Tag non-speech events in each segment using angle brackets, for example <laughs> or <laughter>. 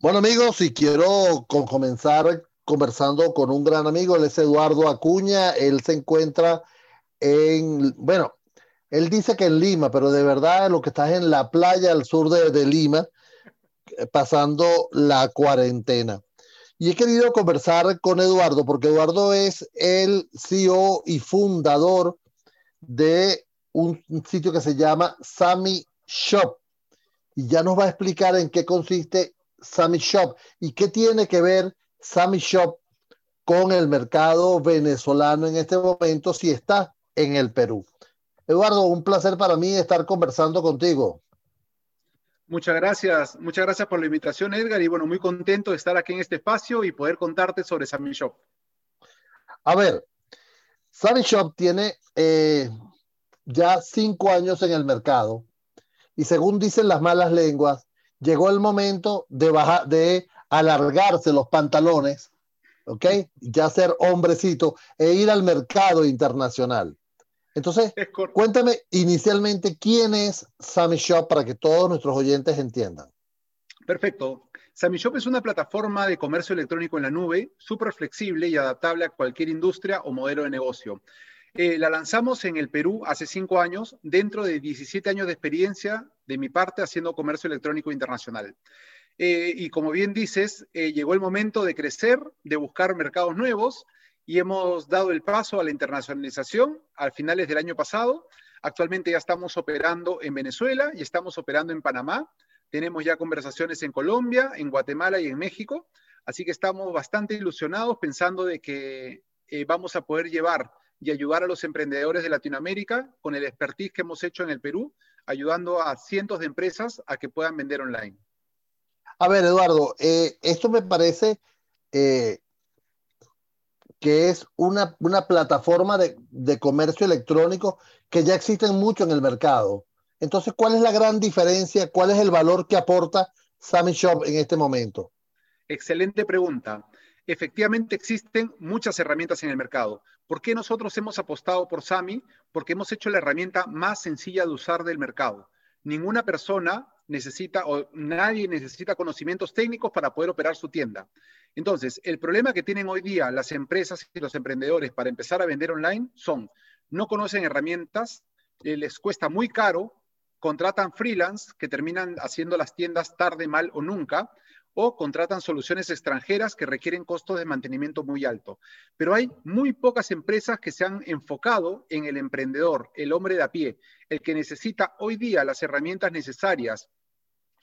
Bueno amigos, y quiero comenzar conversando con un gran amigo, él es Eduardo Acuña, él se encuentra en, bueno, él dice que en Lima, pero de verdad lo que está es en la playa al sur de, Lima, eh, pasando la cuarentena. Y he querido conversar con Eduardo porque Eduardo es el CEO y fundador de un, un sitio que se llama Sami Shop. Y ya nos va a explicar en qué consiste Sammy Shop y qué tiene que ver Sammy Shop con el mercado venezolano en este momento si está en el Perú. Eduardo, un placer para mí estar conversando contigo. Muchas gracias, muchas gracias por la invitación, Edgar, y bueno, muy contento de estar aquí en este espacio y poder contarte sobre Sammy Shop. A ver, Sammy Shop tiene eh, ya cinco años en el mercado y según dicen las malas lenguas, llegó el momento de, bajar, de alargarse los pantalones, ¿ok? Ya ser hombrecito e ir al mercado internacional. Entonces, cuéntame inicialmente quién es Sammy Shop para que todos nuestros oyentes entiendan. Perfecto. Sammy Shop es una plataforma de comercio electrónico en la nube, súper flexible y adaptable a cualquier industria o modelo de negocio. Eh, la lanzamos en el Perú hace cinco años, dentro de 17 años de experiencia de mi parte haciendo comercio electrónico internacional. Eh, y como bien dices, eh, llegó el momento de crecer, de buscar mercados nuevos y hemos dado el paso a la internacionalización a finales del año pasado. Actualmente ya estamos operando en Venezuela y estamos operando en Panamá. Tenemos ya conversaciones en Colombia, en Guatemala y en México. Así que estamos bastante ilusionados pensando de que vamos a poder llevar y ayudar a los emprendedores de Latinoamérica con el expertise que hemos hecho en el Perú, ayudando a cientos de empresas a que puedan vender online. A ver, Eduardo, eh, esto me parece eh, que es una, una plataforma de, de, comercio electrónico que ya existen mucho en el mercado. Entonces, ¿cuál es la gran diferencia? ¿Cuál es el valor que aporta Sammy Shop en este momento? Excelente pregunta efectivamente existen muchas herramientas en el mercado. ¿Por qué nosotros hemos apostado por SAMI? Porque hemos hecho la herramienta más sencilla de usar del mercado. Ninguna persona necesita o nadie necesita conocimientos técnicos para poder operar su tienda. Entonces, el problema que tienen hoy día las empresas y los emprendedores para empezar a vender online son, no conocen herramientas, eh, les cuesta muy caro, contratan freelance que terminan haciendo las tiendas tarde, mal o nunca, o contratan soluciones extranjeras que requieren costos de mantenimiento muy alto. Pero hay muy pocas empresas que se han enfocado en el emprendedor, el hombre de a pie, el que necesita hoy día las herramientas necesarias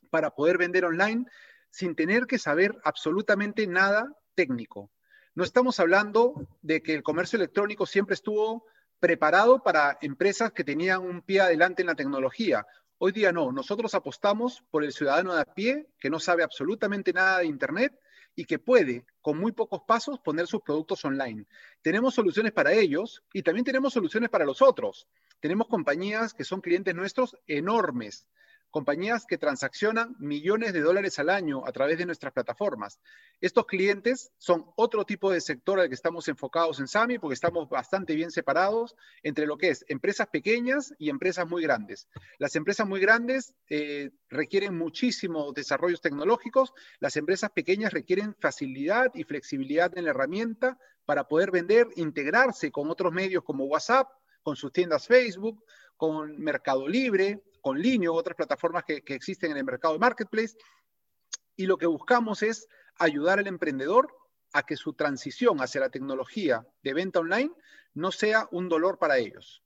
para poder vender online sin tener que saber absolutamente nada técnico. No estamos hablando de que el comercio electrónico siempre estuvo preparado para empresas que tenían un pie adelante en la tecnología Hoy día no, nosotros apostamos por el ciudadano de a pie que no sabe absolutamente nada de Internet y que puede, con muy pocos pasos, poner sus productos online. Tenemos soluciones para ellos y también tenemos soluciones para los otros. Tenemos compañías que son clientes nuestros enormes, compañías que transaccionan millones de dólares al año a través de nuestras plataformas. Estos clientes son otro tipo de sector al que estamos enfocados en SAMI porque estamos bastante bien separados entre lo que es empresas pequeñas y empresas muy grandes. Las empresas muy grandes eh, requieren muchísimos desarrollos tecnológicos, las empresas pequeñas requieren facilidad y flexibilidad en la herramienta para poder vender, integrarse con otros medios como WhatsApp, con sus tiendas Facebook, con Mercado Libre, con Linio, otras plataformas que, que existen en el mercado de marketplace. Y lo que buscamos es ayudar al emprendedor a que su transición hacia la tecnología de venta online no sea un dolor para ellos.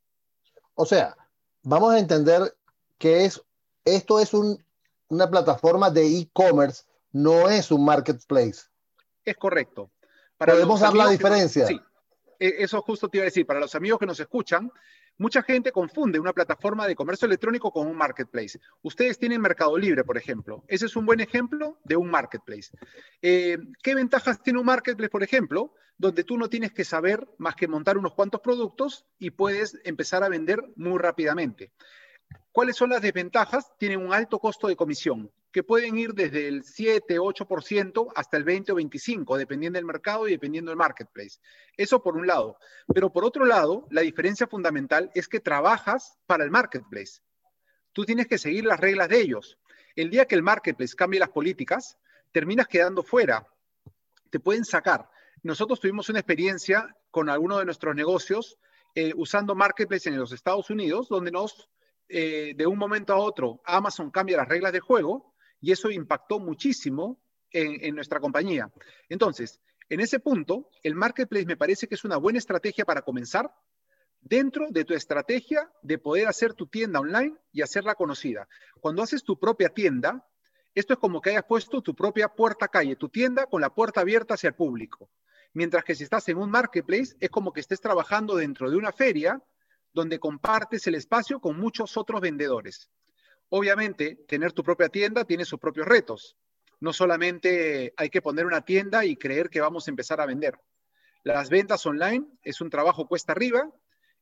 O sea, vamos a entender que es, esto es un, una plataforma de e-commerce, no es un marketplace. Es correcto. Para ¿Podemos dar la diferencia? sí, e, eso justo te iba a decir. Para los amigos que nos escuchan, Mucha gente confunde una plataforma de comercio electrónico con un marketplace. Ustedes tienen Mercado Libre, por ejemplo. Ese es un buen ejemplo de un marketplace. Eh, ¿Qué ventajas tiene un marketplace, por ejemplo? Donde tú no tienes que saber más que montar unos cuantos productos y puedes empezar a vender muy rápidamente. ¿Cuáles son las desventajas? Tienen un alto costo de comisión, que pueden ir desde el 7, 8% hasta el 20 o 25, dependiendo del mercado y dependiendo del marketplace. Eso por un lado. Pero por otro lado, la diferencia fundamental es que trabajas para el marketplace. Tú tienes que seguir las reglas de ellos. El día que el marketplace cambie las políticas, terminas quedando fuera. Te pueden sacar. Nosotros tuvimos una experiencia con alguno de nuestros negocios eh, usando Marketplace en los Estados Unidos, donde nos, eh, de un momento a otro, Amazon cambia las reglas de juego y eso impactó muchísimo en, nuestra compañía. Entonces, en ese punto, el Marketplace me parece que es una buena estrategia para comenzar dentro de tu estrategia de poder hacer tu tienda online y hacerla conocida. Cuando haces tu propia tienda, esto es como que hayas puesto tu propia puerta calle, tu tienda con la puerta abierta hacia el público. Mientras que si estás en un marketplace, es como que estés trabajando dentro de una feria donde compartes el espacio con muchos otros vendedores. Obviamente, tener tu propia tienda tiene sus propios retos. No solamente hay que poner una tienda y creer que vamos a empezar a vender. Las ventas online es un trabajo cuesta arriba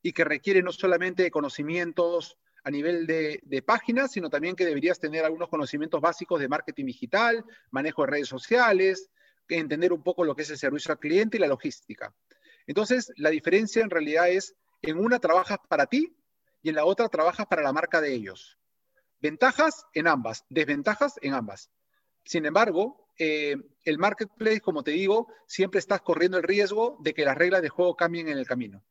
y que requiere no solamente conocimientos a nivel de, de páginas, sino también que deberías tener algunos conocimientos básicos de marketing digital, manejo de redes sociales, entender un poco lo que es el servicio al cliente y la logística. Entonces, la diferencia en realidad es, en una trabajas para ti y en la otra trabajas para la marca de ellos. Ventajas en ambas, desventajas en ambas. Sin embargo, eh, el marketplace, como te digo, siempre estás corriendo el riesgo de que las reglas de juego cambien en el camino.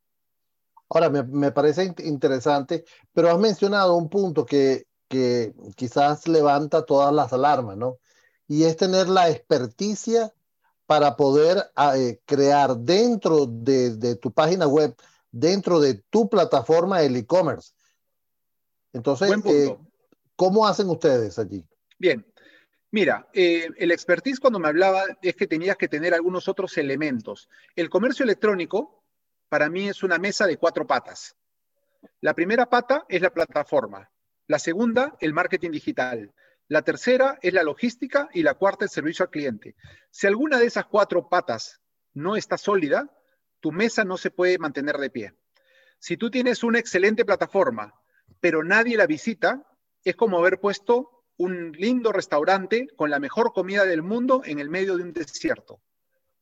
Ahora, me, me parece interesante, pero has mencionado un punto que, que quizás levanta todas las alarmas, ¿no? Y es tener la experticia para poder eh, crear dentro de, de, tu página web, dentro de tu plataforma el e-commerce. Entonces, eh, ¿cómo hacen ustedes allí? Bien, mira, eh, el expertise cuando me hablaba es que tenías que tener algunos otros elementos. El comercio electrónico para mí es una mesa de cuatro patas. La primera pata es la plataforma, la segunda, el marketing digital, la tercera es la logística y la cuarta el servicio al cliente. Si alguna de esas cuatro patas no está sólida, tu mesa no se puede mantener de pie. Si tú tienes una excelente plataforma, pero nadie la visita, es como haber puesto un lindo restaurante con la mejor comida del mundo en el medio de un desierto.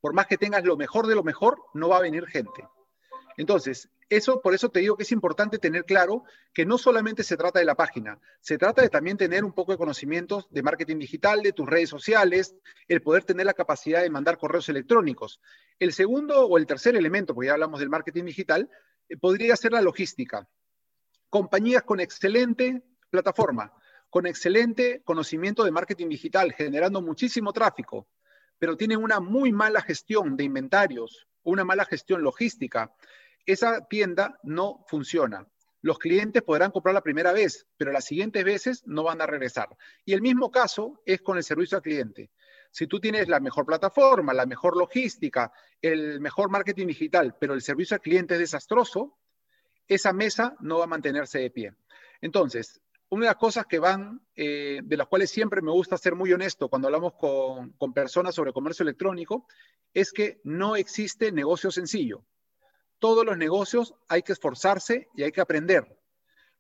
Por más que tengas lo mejor de lo mejor, no va a venir gente. Entonces, eso, por eso te digo que es importante tener claro que no solamente se trata de la página, se trata de también tener un poco de conocimientos de marketing digital, de tus redes sociales, el poder tener la capacidad de mandar correos electrónicos. El segundo o el tercer elemento, porque ya hablamos del marketing digital, eh, podría ser la logística. Compañías con excelente plataforma, con excelente conocimiento de marketing digital, generando muchísimo tráfico, pero tienen una muy mala gestión de inventarios, una mala gestión logística esa tienda no funciona. Los clientes podrán comprar la primera vez, pero las siguientes veces no van a regresar. Y el mismo caso es con el servicio al cliente. Si tú tienes la mejor plataforma, la mejor logística, el mejor marketing digital, pero el servicio al cliente es desastroso, esa mesa no va a mantenerse de pie. Entonces, una de las cosas que van, eh, de las cuales siempre me gusta ser muy honesto cuando hablamos con, con personas sobre comercio electrónico, es que no existe negocio sencillo todos los negocios hay que esforzarse y hay que aprender.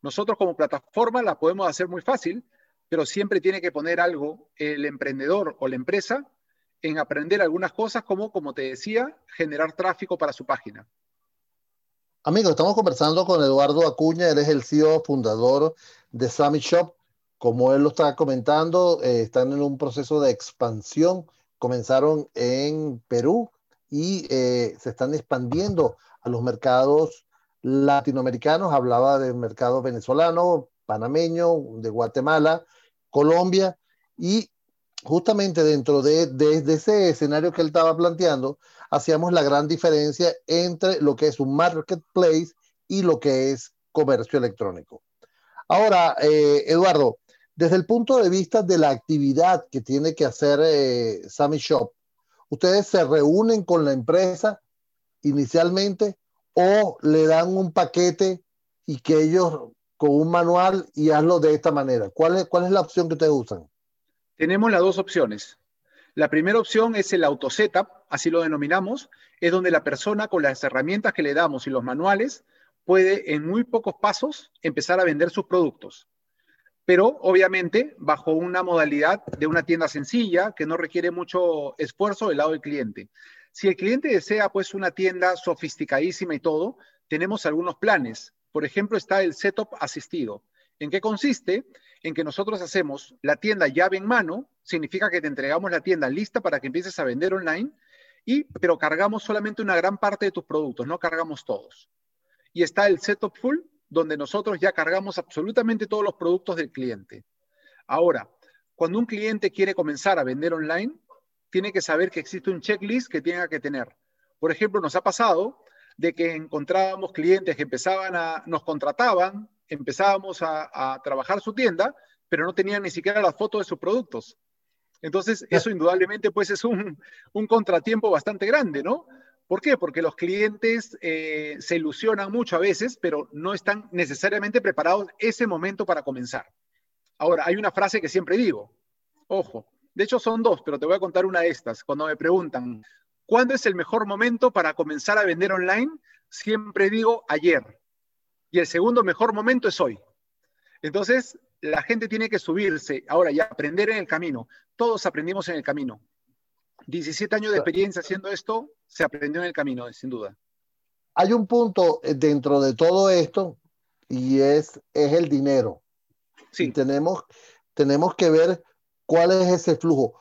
Nosotros como plataforma la podemos hacer muy fácil, pero siempre tiene que poner algo el emprendedor o la empresa en aprender algunas cosas como, como te decía, generar tráfico para su página. Amigos, estamos conversando con Eduardo Acuña, él es el CEO fundador de Summit Shop. Como él lo está comentando, eh, están en un proceso de expansión. Comenzaron en Perú y eh, se están expandiendo a los mercados latinoamericanos, hablaba del mercado venezolano, panameño, de Guatemala, Colombia, y justamente dentro de, de, ese escenario que él estaba planteando, hacíamos la gran diferencia entre lo que es un marketplace y lo que es comercio electrónico. Ahora, eh, Eduardo, desde el punto de vista de la actividad que tiene que hacer eh, Sammy Shop, ustedes se reúnen con la empresa inicialmente o le dan un paquete y que ellos con un manual y hazlo de esta manera? ¿Cuál es, cuál es la opción que ustedes usan? Tenemos las dos opciones. La primera opción es el auto setup, así lo denominamos, es donde la persona con las herramientas que le damos y los manuales puede en muy pocos pasos empezar a vender sus productos. Pero obviamente bajo una modalidad de una tienda sencilla que no requiere mucho esfuerzo del lado del cliente. Si el cliente desea pues una tienda sofisticadísima y todo, tenemos algunos planes. Por ejemplo, está el setup asistido. ¿En qué consiste? En que nosotros hacemos la tienda llave en mano, significa que te entregamos la tienda lista para que empieces a vender online, y, pero cargamos solamente una gran parte de tus productos, no cargamos todos. Y está el setup full, donde nosotros ya cargamos absolutamente todos los productos del cliente. Ahora, cuando un cliente quiere comenzar a vender online, tiene que saber que existe un checklist que tenga que tener. Por ejemplo, nos ha pasado de que encontrábamos clientes que empezaban a, nos contrataban, empezábamos a, trabajar su tienda, pero no tenían ni siquiera la foto de sus productos. Entonces, eso indudablemente pues es un, contratiempo bastante grande, ¿no? ¿Por qué? Porque los clientes eh, se ilusionan mucho a veces, pero no están necesariamente preparados ese momento para comenzar. Ahora, hay una frase que siempre digo, ojo, de hecho son dos, pero te voy a contar una de estas. Cuando me preguntan, ¿cuándo es el mejor momento para comenzar a vender online? Siempre digo ayer. Y el segundo mejor momento es hoy. Entonces, la gente tiene que subirse ahora y aprender en el camino. Todos aprendimos en el camino. 17 años de experiencia haciendo esto, se aprendió en el camino, sin duda. Hay un punto eh, dentro de todo esto y es, es el dinero. Sí. tenemos, tenemos que ver cuál es ese flujo.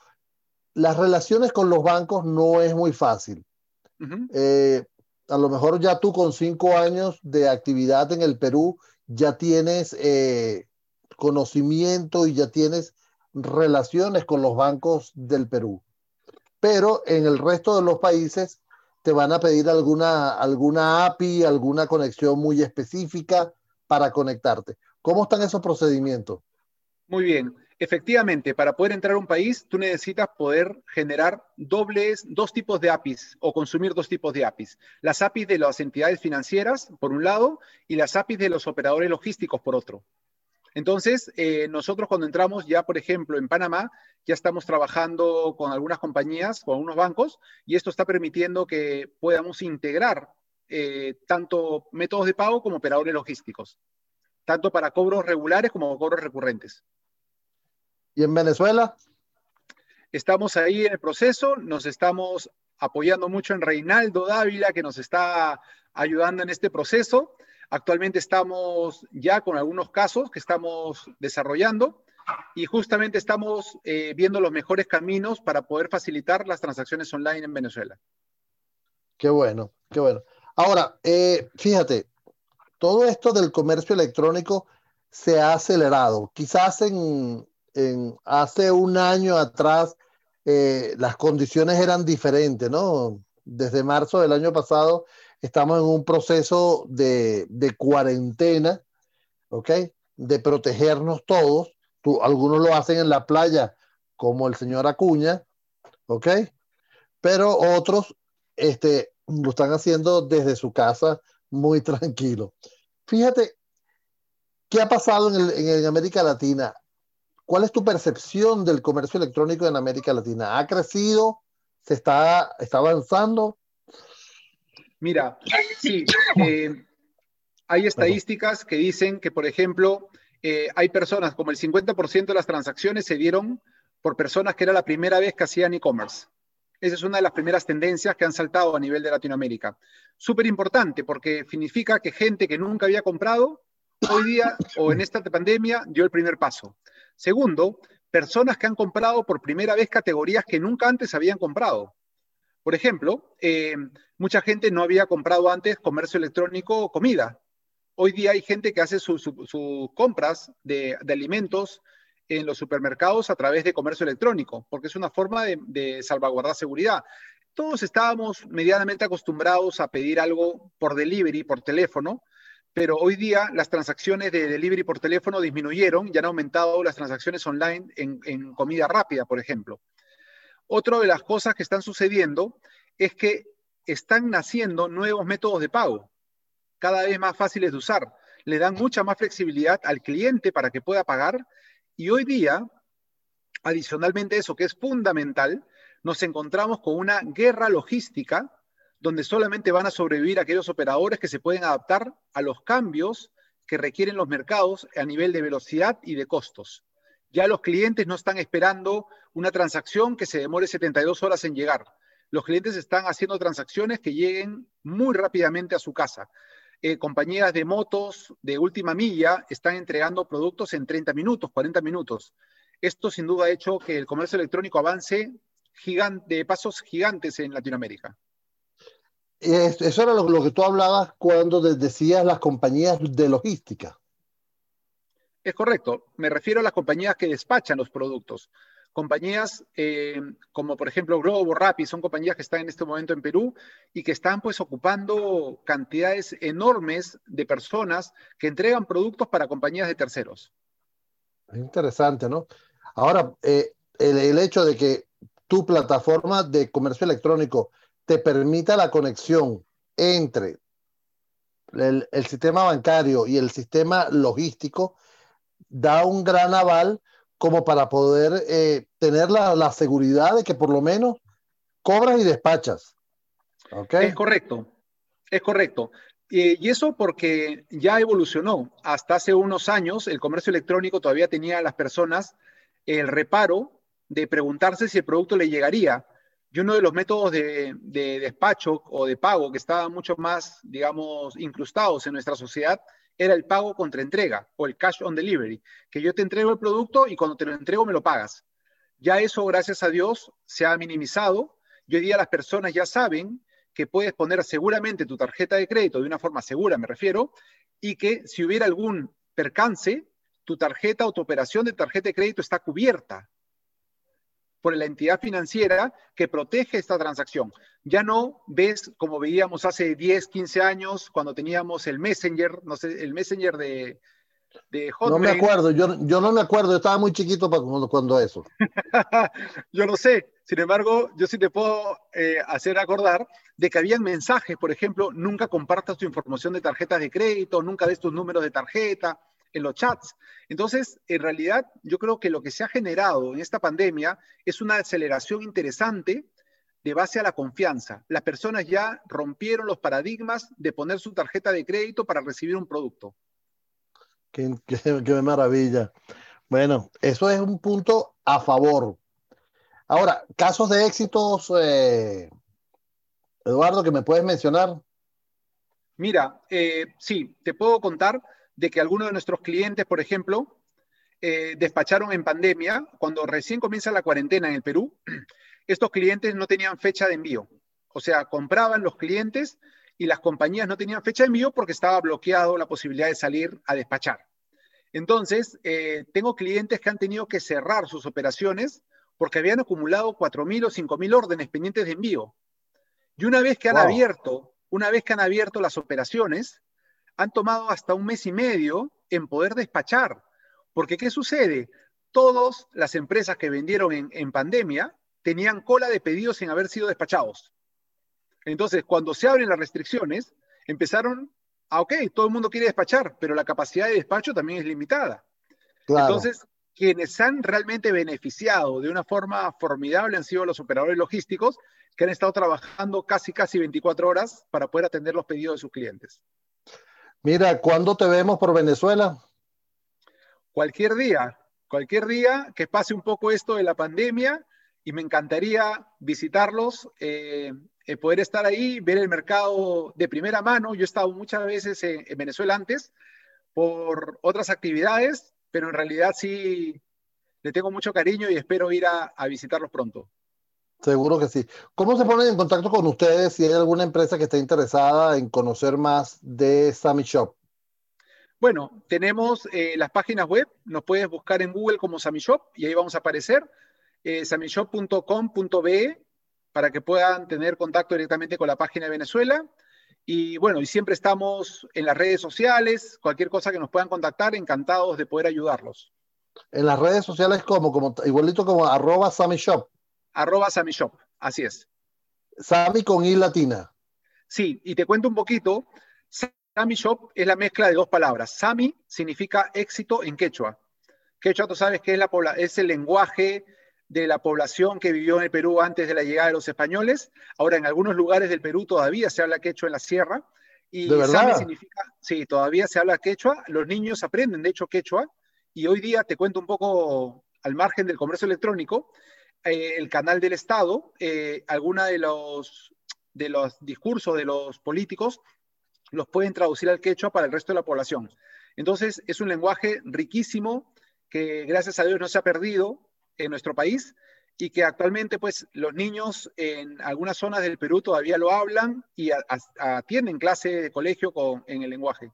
Las relaciones con los bancos no es muy fácil. Eh, a lo mejor ya tú con cinco años de actividad en el Perú ya tienes eh, conocimiento y ya tienes relaciones con los bancos del Perú. Pero en el resto de los países te van a pedir alguna, alguna API, alguna conexión muy específica para conectarte. ¿Cómo están esos procedimientos? Muy bien. Efectivamente, para poder entrar a un país, tú necesitas poder generar dobles, dos tipos de APIs o consumir dos tipos de APIs. Las APIs de las entidades financieras, por un lado, y las APIs de los operadores logísticos, por otro. Entonces, eh, nosotros cuando entramos ya, por ejemplo, en Panamá, ya estamos trabajando con algunas compañías, con algunos bancos, y esto está permitiendo que podamos integrar eh, tanto métodos de pago como operadores logísticos, tanto para cobros regulares como cobros recurrentes. ¿Y en Venezuela? Estamos ahí en el proceso, nos estamos apoyando mucho en Reinaldo Dávila, que nos está ayudando en este proceso. Actualmente estamos ya con algunos casos que estamos desarrollando y justamente estamos eh, viendo los mejores caminos para poder facilitar las transacciones online en Venezuela. Qué bueno, qué bueno. Ahora, eh, fíjate, todo esto del comercio electrónico se ha acelerado. Quizás en, hace un año atrás eh, las condiciones eran diferentes, ¿no? Desde marzo del año pasado estamos en un proceso de, cuarentena, ¿ok? De protegernos todos. Tú, algunos lo hacen en la playa, como el señor Acuña, ¿ok? Pero otros este, lo están haciendo desde su casa muy <laughs> tranquilo. Fíjate, ¿qué ha pasado en, en América Latina? ¿Cuál es tu percepción del comercio electrónico en América Latina? ¿Ha crecido? ¿Se está, está avanzando? Mira, sí, eh, hay estadísticas que dicen que, por ejemplo, eh, hay personas, como el 50% de las transacciones se dieron por personas que era la primera vez que hacían e-commerce. Esa es una de las primeras tendencias que han saltado a nivel de Latinoamérica. Súper importante porque significa que gente que nunca había comprado, hoy día o en esta pandemia dio el primer paso. Segundo, personas que han comprado por primera vez categorías que nunca antes habían comprado. Por ejemplo, eh, mucha gente no había comprado antes comercio electrónico o comida. Hoy día hay gente que hace sus compras de, alimentos en los supermercados a través de comercio electrónico, porque es una forma de, de salvaguardar seguridad. Todos estábamos medianamente acostumbrados a pedir algo por delivery, por teléfono, pero hoy día las transacciones de delivery por teléfono disminuyeron y han aumentado las transacciones online en, comida rápida, por ejemplo. Otra de las cosas que están sucediendo es que están naciendo nuevos métodos de pago, cada vez más fáciles de usar. Le dan mucha más flexibilidad al cliente para que pueda pagar y hoy día, adicionalmente a eso que es fundamental, nos encontramos con una guerra logística donde solamente van a sobrevivir aquellos operadores que se pueden adaptar a los cambios que requieren los mercados a nivel de velocidad y de costos. Ya los clientes no están esperando una transacción que se demore 72 horas en llegar. Los clientes están haciendo transacciones que lleguen muy rápidamente a su casa. eh, compañías de motos de última milla están entregando productos en 30 minutos, 40 minutos. Esto sin duda ha hecho que el comercio electrónico avance de pasos gigantes en Latinoamérica. Eso era lo, que tú hablabas cuando decías las compañías de logística. Es correcto. Me refiero a las compañías que despachan los productos. Compañías eh, como por ejemplo Globo, Rappi, son compañías que están en este momento en Perú y que están pues ocupando cantidades enormes de personas que entregan productos para compañías de terceros. Interesante, ¿no? Ahora, eh, el, hecho de que tu plataforma de comercio electrónico te permita la conexión entre el, sistema bancario y el sistema logístico da un gran aval como para poder eh, tener la, seguridad de que por lo menos cobras y despachas. Es correcto, es correcto. y eso porque ya evolucionó. Hasta hace unos años el comercio electrónico todavía tenía a las personas el reparo de preguntarse si el producto le llegaría. Y uno de los métodos de, despacho o de pago que estaban mucho más, digamos, incrustados en nuestra sociedad era el pago contra entrega o el cash on delivery, que yo te entrego el producto y cuando te lo entrego me lo pagas. Ya eso, gracias a Dios, se ha minimizado y hoy día las personas ya saben que puedes poner seguramente tu tarjeta de crédito de una forma segura, me refiero, y que si hubiera algún percance, tu tarjeta o tu operación de tarjeta de crédito está cubierta por la entidad financiera que protege esta transacción. Ya no ves como veíamos hace 10, 15 años cuando teníamos el Messenger, no sé, el Messenger de, de Hotmail. No me acuerdo, yo, yo no me acuerdo, yo estaba muy chiquito cuando, cuando eso. <laughs> yo lo sé, sin embargo, yo sí te puedo eh, hacer acordar de que habían mensajes, por ejemplo, nunca compartas tu información de tarjetas de crédito, nunca des tus números de tarjeta, en los chats. Entonces, en realidad, yo creo que lo que se ha generado en esta pandemia es una aceleración interesante de base a la confianza. Las personas ya rompieron los paradigmas de poner su tarjeta de crédito para recibir un producto. Qué, maravilla. Bueno, eso es un punto a favor. Ahora, casos de éxitos, eh, Eduardo, que me puedes mencionar. Mira, eh, sí, te puedo contar de que algunos de nuestros clientes, por ejemplo, eh, despacharon en pandemia, cuando recién comienza la cuarentena en el Perú, <clears throat> estos clientes no tenían fecha de envío. O sea, compraban los clientes y las compañías no tenían fecha de envío porque estaba bloqueado la posibilidad de salir a despachar. Entonces, eh, tengo clientes que han tenido que cerrar sus operaciones porque habían acumulado 4.000 o 5.000 órdenes pendientes de envío. Y una vez que han abierto, una vez que han abierto las operaciones, han tomado hasta un mes y medio en poder despachar. Porque ¿qué sucede? Todas las empresas que vendieron en, pandemia tenían cola de pedidos sin haber sido despachados. Entonces, cuando se abren las restricciones, empezaron a, ok, todo el mundo quiere despachar, pero la capacidad de despacho también es limitada. Entonces, quienes han realmente beneficiado de una forma formidable han sido los operadores logísticos que han estado trabajando casi, casi 24 horas para poder atender los pedidos de sus clientes. Mira, ¿cuándo te vemos por Venezuela? Cualquier día, cualquier día que pase un poco esto de la pandemia y me encantaría visitarlos, eh, eh, poder estar ahí, ver el mercado de primera mano. Yo he estado muchas veces en, Venezuela antes por otras actividades, pero en realidad sí le tengo mucho cariño y espero ir a visitarlos pronto. Seguro que sí. ¿Cómo se ponen en contacto con ustedes si hay alguna empresa que esté interesada en conocer más de Sammy Shop? Bueno, tenemos eh, las páginas web, nos puedes buscar en Google como Sammy Shop y ahí vamos a aparecer, eh, samishop.com.be para que puedan tener contacto directamente con la página de Venezuela. Y bueno, y siempre estamos en las redes sociales, cualquier cosa que nos puedan contactar, encantados de poder ayudarlos. En las redes sociales como, como igualito como arroba Sammy Shop arroba Sammy Shop. Así es. Sammy con I latina. Sí, y te cuento un poquito. Sammy Shop es la mezcla de dos palabras. Sami significa éxito en quechua. Quechua, tú sabes que es, la, es el lenguaje de la población que vivió en el Perú antes de la llegada de los españoles. Ahora, en algunos lugares del Perú todavía se habla quechua en la sierra. Y ¿De verdad? significa, sí, todavía se habla quechua. Los niños aprenden, de hecho, quechua. Y hoy día te cuento un poco al margen del comercio electrónico. Eh, el canal del Estado, eh, alguna de los, de los discursos de los políticos los pueden traducir al quechua para el resto de la población. Entonces, es un lenguaje riquísimo que gracias a Dios no se ha perdido en nuestro país y que actualmente pues los niños en algunas zonas del Perú todavía lo hablan y atienden clase de colegio con, en el lenguaje.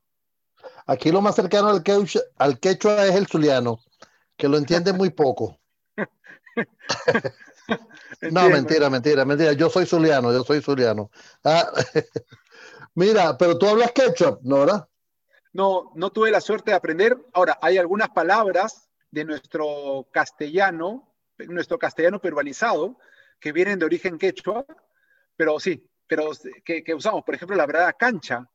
Aquí lo más cercano al quechua, al quechua es el zuliano, que lo entiende muy poco. <laughs> no, mentira, mentira, mentira. Yo soy zuliano, yo soy zuliano. Ah, <laughs> mira, pero tú hablas quechua, ¿no, verdad? No, no tuve la suerte de aprender. Ahora, hay algunas palabras de nuestro castellano, nuestro castellano peruanizado, que vienen de origen quechua, pero sí, pero que, usamos, por ejemplo, la verdad cancha.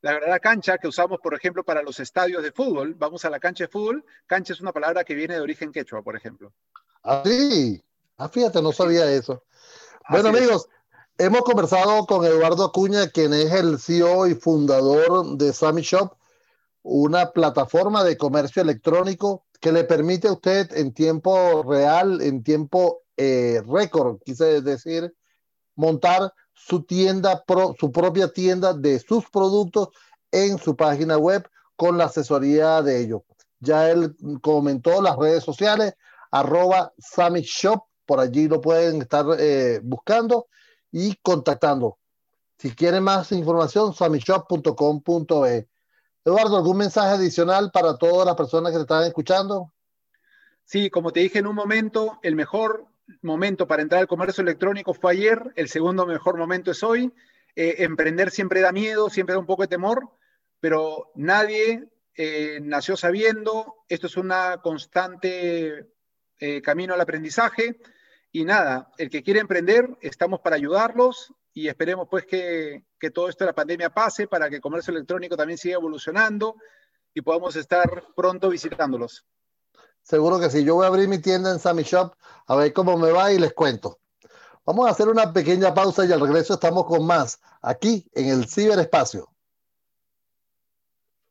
La verdad cancha que usamos, por ejemplo, para los estadios de fútbol. Vamos a la cancha de fútbol. Cancha es una palabra que viene de origen quechua, por ejemplo. Ah, sí. Ah, fíjate, no sabía eso. Bueno, amigos, hemos conversado con Eduardo Acuña, quien es el CEO y fundador de Sammy Shop, una plataforma de comercio electrónico que le permite a usted en tiempo real, en tiempo eh, récord, quise decir, montar su tienda, su propia tienda de sus productos en su página web con la asesoría de ellos. Ya él comentó las redes sociales, arroba Summit Shop, por allí lo pueden estar eh, buscando y contactando. Si quieren más información, summishop.com.be. Eduardo, ¿algún mensaje adicional para todas las personas que te están escuchando? Sí, como te dije en un momento, el mejor momento para entrar al comercio electrónico fue ayer, el segundo mejor momento es hoy. Eh, emprender siempre da miedo, siempre da un poco de temor, pero nadie eh, nació sabiendo, esto es una constante eh, camino al aprendizaje y nada, el que quiere emprender, estamos para ayudarlos y esperemos pues que, que todo esto de la pandemia pase para que el comercio electrónico también siga evolucionando y podamos estar pronto visitándolos. Seguro que sí. Yo voy a abrir mi tienda en Sammy Shop a ver cómo me va y les cuento. Vamos a hacer una pequeña pausa y al regreso estamos con más aquí en el ciberespacio.